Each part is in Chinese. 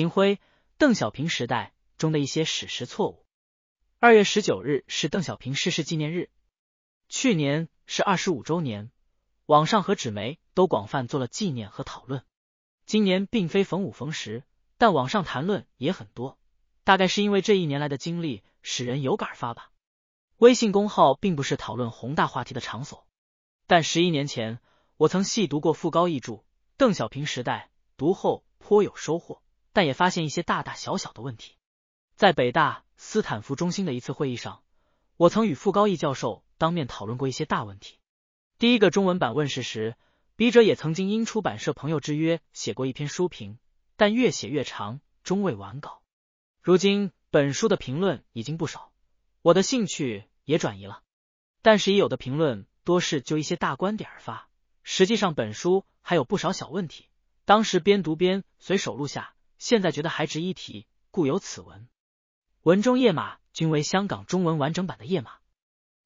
秦晖、邓小平时代中的一些史实错误。二月十九日是邓小平逝世纪念日，去年是二十五周年，网上和纸媒都广泛做了纪念和讨论。今年并非逢五逢十，但网上谈论也很多，大概是因为这一年来的经历使人有感而发吧。微信公号并不是讨论宏大话题的场所，但十一年前我曾细读过傅高义著《邓小平时代》，读后颇有收获，但也发现一些大大小小的问题。在北大斯坦福中心的一次会议上，我曾与傅高义教授当面讨论过一些大问题。第一个中文版问世时。笔者也曾经因出版社朋友之约写过一篇书评，但越写越长，终未完稿。如今本书的评论已经不少，我的兴趣也转移了。但是已有的评论多是就一些大观点而发，实际上本书还有不少小问题。当时边读边随手录下，现在觉得还值一提，故有此文。文中页码均为香港中文完整版的页码。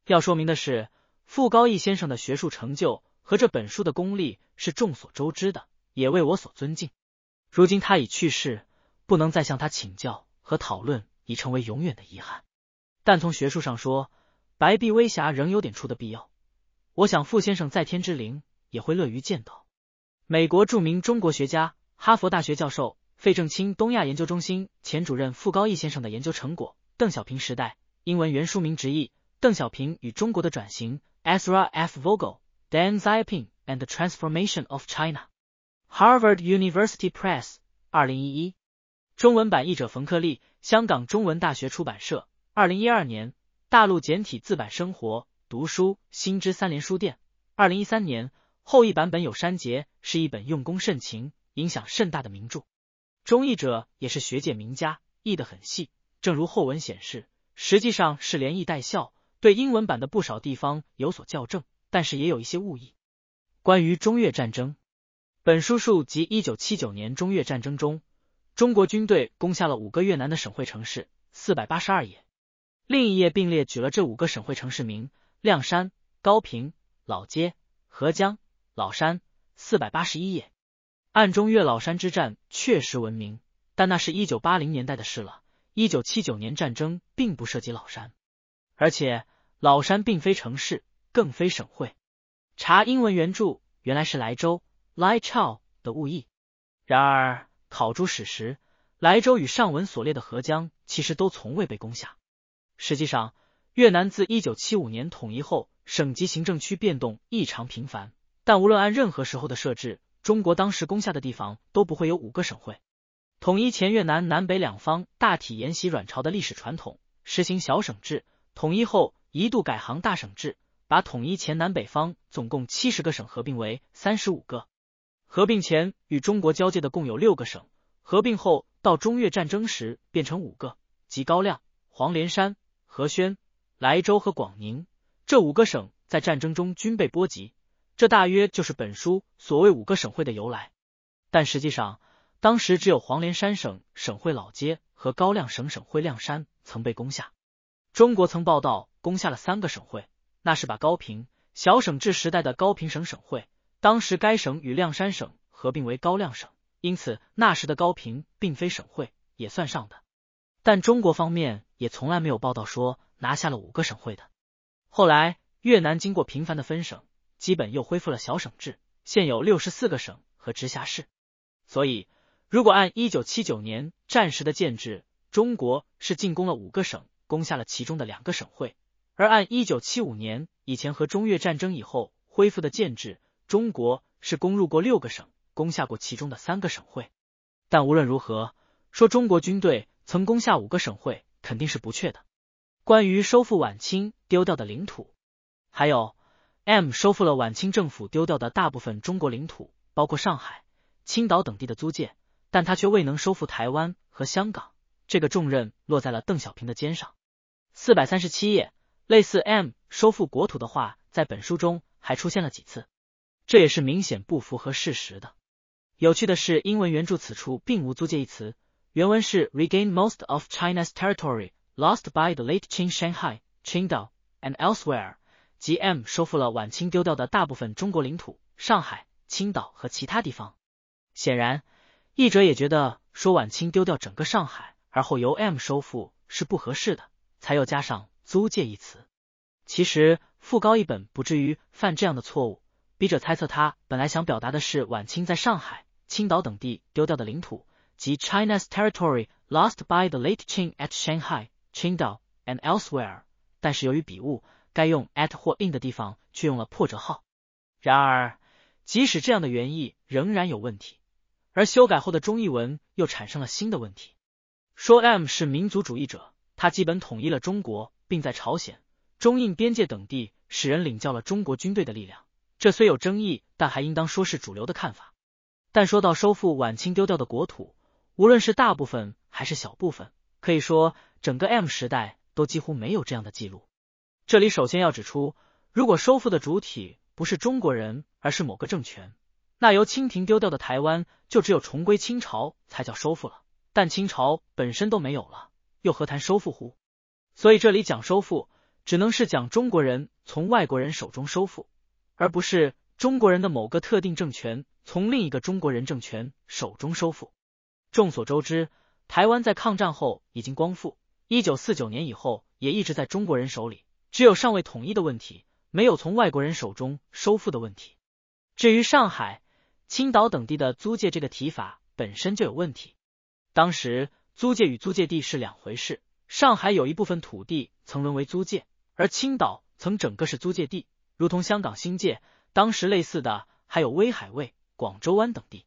要说明的是，傅高义先生的学术成就。和这本书的功力是众所周知的，也为我所尊敬。如今他已去世，不能再向他请教和讨论，已成为永远的遗憾。但从学术上说，白璧微瑕仍有点出的必要。我想傅先生在天之灵也会乐于见到。美国著名中国学家、哈佛大学教授费正清东亚研究中心前主任傅高义先生的研究成果《邓小平时代》，英文原书名直译《邓小平与中国的转型》，Ezra F. Vogel。Deng Xiaoping and the Transformation of China. Harvard University Press，二零一一。中文版译者冯克利，香港中文大学出版社，二零一二年。大陆简体字版生活读书新知三联书店，二零一三年。后译版本有删节，是一本用功甚勤、影响甚大的名著。中译者也是学界名家，译得很细。正如后文显示，实际上是连译带笑，对英文版的不少地方有所校正。但是也有一些误译。关于中越战争，本书述及一九七九年中越战争中，中国军队攻下了五个越南的省会城市，四百八十二页。另一页并列举了这五个省会城市名：亮山、高平、老街、合江、老山，四百八十一页。暗中越老山之战确实闻名，但那是一九八零年代的事了。一九七九年战争并不涉及老山，而且老山并非城市。更非省会。查英文原著原来是莱州 （Lai Chau） 的误译。然而考诸史实，莱州与上文所列的合江其实都从未被攻下。实际上，越南自一九七五年统一后，省级行政区变动异常频繁。但无论按任何时候的设置，中国当时攻下的地方都不会有五个省会。统一前，越南南北两方大体沿袭阮朝的历史传统，实行小省制；统一后，一度改行大省制。把统一前南北方总共七十个省合并为三十五个。合并前与中国交界的共有六个省，合并后到中越战争时变成五个，即高亮、黄连山、和宣、莱州和广宁。这五个省在战争中均被波及，这大约就是本书所谓五个省会的由来。但实际上，当时只有黄连山省省会老街和高亮省省会亮山曾被攻下。中国曾报道攻下了三个省会。那是把高平小省制时代的高平省省会，当时该省与亮山省合并为高亮省，因此那时的高平并非省会，也算上的。但中国方面也从来没有报道说拿下了五个省会的。后来越南经过频繁的分省，基本又恢复了小省制，现有六十四个省和直辖市。所以，如果按一九七九年战时的建制，中国是进攻了五个省，攻下了其中的两个省会。而按一九七五年以前和中越战争以后恢复的建制，中国是攻入过六个省，攻下过其中的三个省会。但无论如何，说中国军队曾攻下五个省会，肯定是不确的。关于收复晚清丢掉的领土，还有 M 收复了晚清政府丢掉的大部分中国领土，包括上海、青岛等地的租界，但他却未能收复台湾和香港，这个重任落在了邓小平的肩上。四百三十七页。类似 M 收复国土的话，在本书中还出现了几次，这也是明显不符合事实的。有趣的是，英文原著此处并无租界一词，原文是 regain most of China's territory lost by the late Qing Shanghai, Qingdao and elsewhere，即 M 收复了晚清丢掉的大部分中国领土，上海、青岛和其他地方。显然，译者也觉得说晚清丢掉整个上海，而后由 M 收复是不合适的，才又加上租界一词。其实傅高一本不至于犯这样的错误，笔者猜测他本来想表达的是晚清在上海、青岛等地丢掉的领土，即 China's territory lost by the late Qing at Shanghai, Qingdao and elsewhere。但是由于笔误，该用 at 或 in 的地方却用了破折号。然而，即使这样的原意仍然有问题，而修改后的中译文又产生了新的问题。说 M 是民族主义者，他基本统一了中国，并在朝鲜。中印边界等地使人领教了中国军队的力量，这虽有争议，但还应当说是主流的看法。但说到收复晚清丢掉的国土，无论是大部分还是小部分，可以说整个 M 时代都几乎没有这样的记录。这里首先要指出，如果收复的主体不是中国人，而是某个政权，那由清廷丢掉的台湾就只有重归清朝才叫收复了。但清朝本身都没有了，又何谈收复乎？所以这里讲收复。只能是讲中国人从外国人手中收复，而不是中国人的某个特定政权从另一个中国人政权手中收复。众所周知，台湾在抗战后已经光复，一九四九年以后也一直在中国人手里，只有尚未统一的问题，没有从外国人手中收复的问题。至于上海、青岛等地的租界，这个提法本身就有问题。当时租界与租界地是两回事，上海有一部分土地曾沦为租界。而青岛曾整个是租界地，如同香港新界，当时类似的还有威海卫、广州湾等地。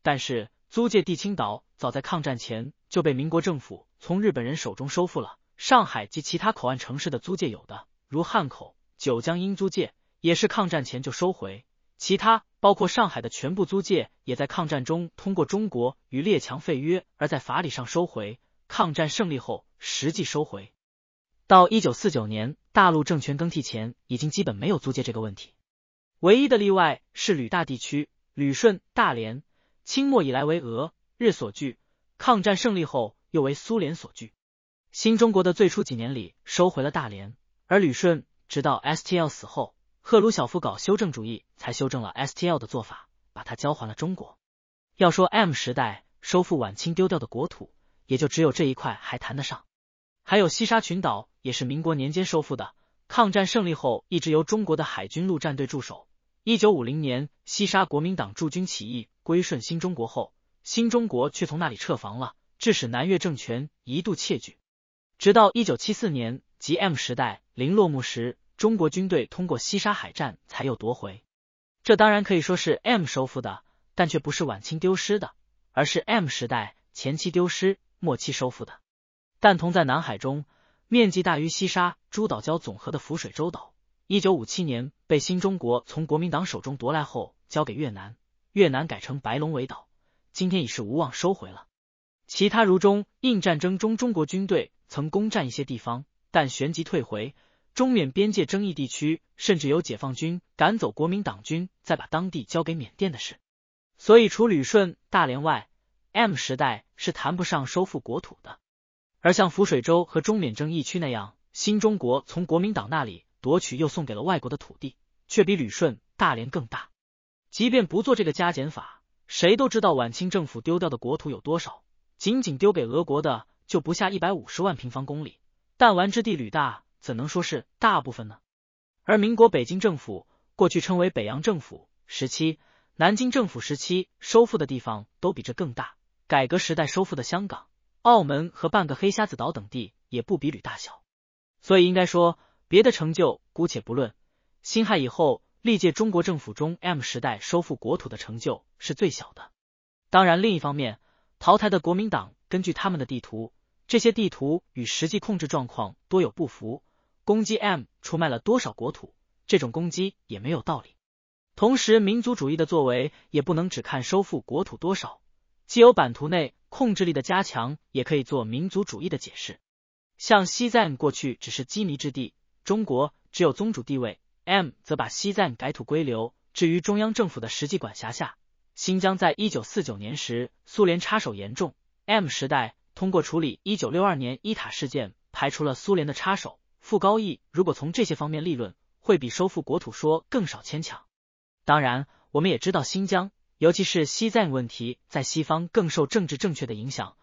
但是租界地青岛早在抗战前就被民国政府从日本人手中收复了。上海及其他口岸城市的租界有的，如汉口、九江英租界，也是抗战前就收回；其他包括上海的全部租界，也在抗战中通过中国与列强废约，而在法理上收回。抗战胜利后，实际收回。到一九四九年，大陆政权更替前，已经基本没有租界这个问题。唯一的例外是旅大地区，旅顺、大连，清末以来为俄日所据，抗战胜利后又为苏联所据。新中国的最初几年里收回了大连，而旅顺直到 STL 死后，赫鲁晓夫搞修正主义，才修正了 STL 的做法，把它交还了中国。要说 M 时代收复晚清丢掉的国土，也就只有这一块还谈得上。还有西沙群岛也是民国年间收复的，抗战胜利后一直由中国的海军陆战队驻守。一九五零年西沙国民党驻军起义归顺新中国后，新中国却从那里撤防了，致使南越政权一度窃据。直到一九七四年即 M 时代临落幕时，中国军队通过西沙海战才又夺回。这当然可以说是 M 收复的，但却不是晚清丢失的，而是 M 时代前期丢失，末期收复的。但同在南海中，面积大于西沙诸岛礁总和的浮水洲岛，一九五七年被新中国从国民党手中夺来后，交给越南，越南改成白龙尾岛，今天已是无望收回了。其他如中印战争中，中国军队曾攻占一些地方，但旋即退回。中缅边界争议地区，甚至有解放军赶走国民党军，再把当地交给缅甸的事。所以，除旅顺、大连外，M 时代是谈不上收复国土的。而像浮水洲和中缅争议区那样，新中国从国民党那里夺取又送给了外国的土地，却比旅顺、大连更大。即便不做这个加减法，谁都知道晚清政府丢掉的国土有多少，仅仅丢给俄国的就不下一百五十万平方公里。弹丸之地屡大，怎能说是大部分呢？而民国北京政府过去称为北洋政府时期、南京政府时期收复的地方都比这更大。改革时代收复的香港。澳门和半个黑瞎子岛等地也不比吕大小，所以应该说别的成就姑且不论。辛亥以后历届中国政府中，M 时代收复国土的成就是最小的。当然，另一方面，淘汰的国民党根据他们的地图，这些地图与实际控制状况多有不符，攻击 M 出卖了多少国土，这种攻击也没有道理。同时，民族主义的作为也不能只看收复国土多少，既有版图内。控制力的加强也可以做民族主义的解释，像西藏过去只是羁縻之地，中国只有宗主地位，M 则把西藏改土归流，置于中央政府的实际管辖下。新疆在一九四九年时，苏联插手严重，M 时代通过处理一九六二年伊塔事件，排除了苏联的插手。傅高义如果从这些方面立论，会比收复国土说更少牵强。当然，我们也知道新疆。尤其是西藏问题，在西方更受政治正确的影响，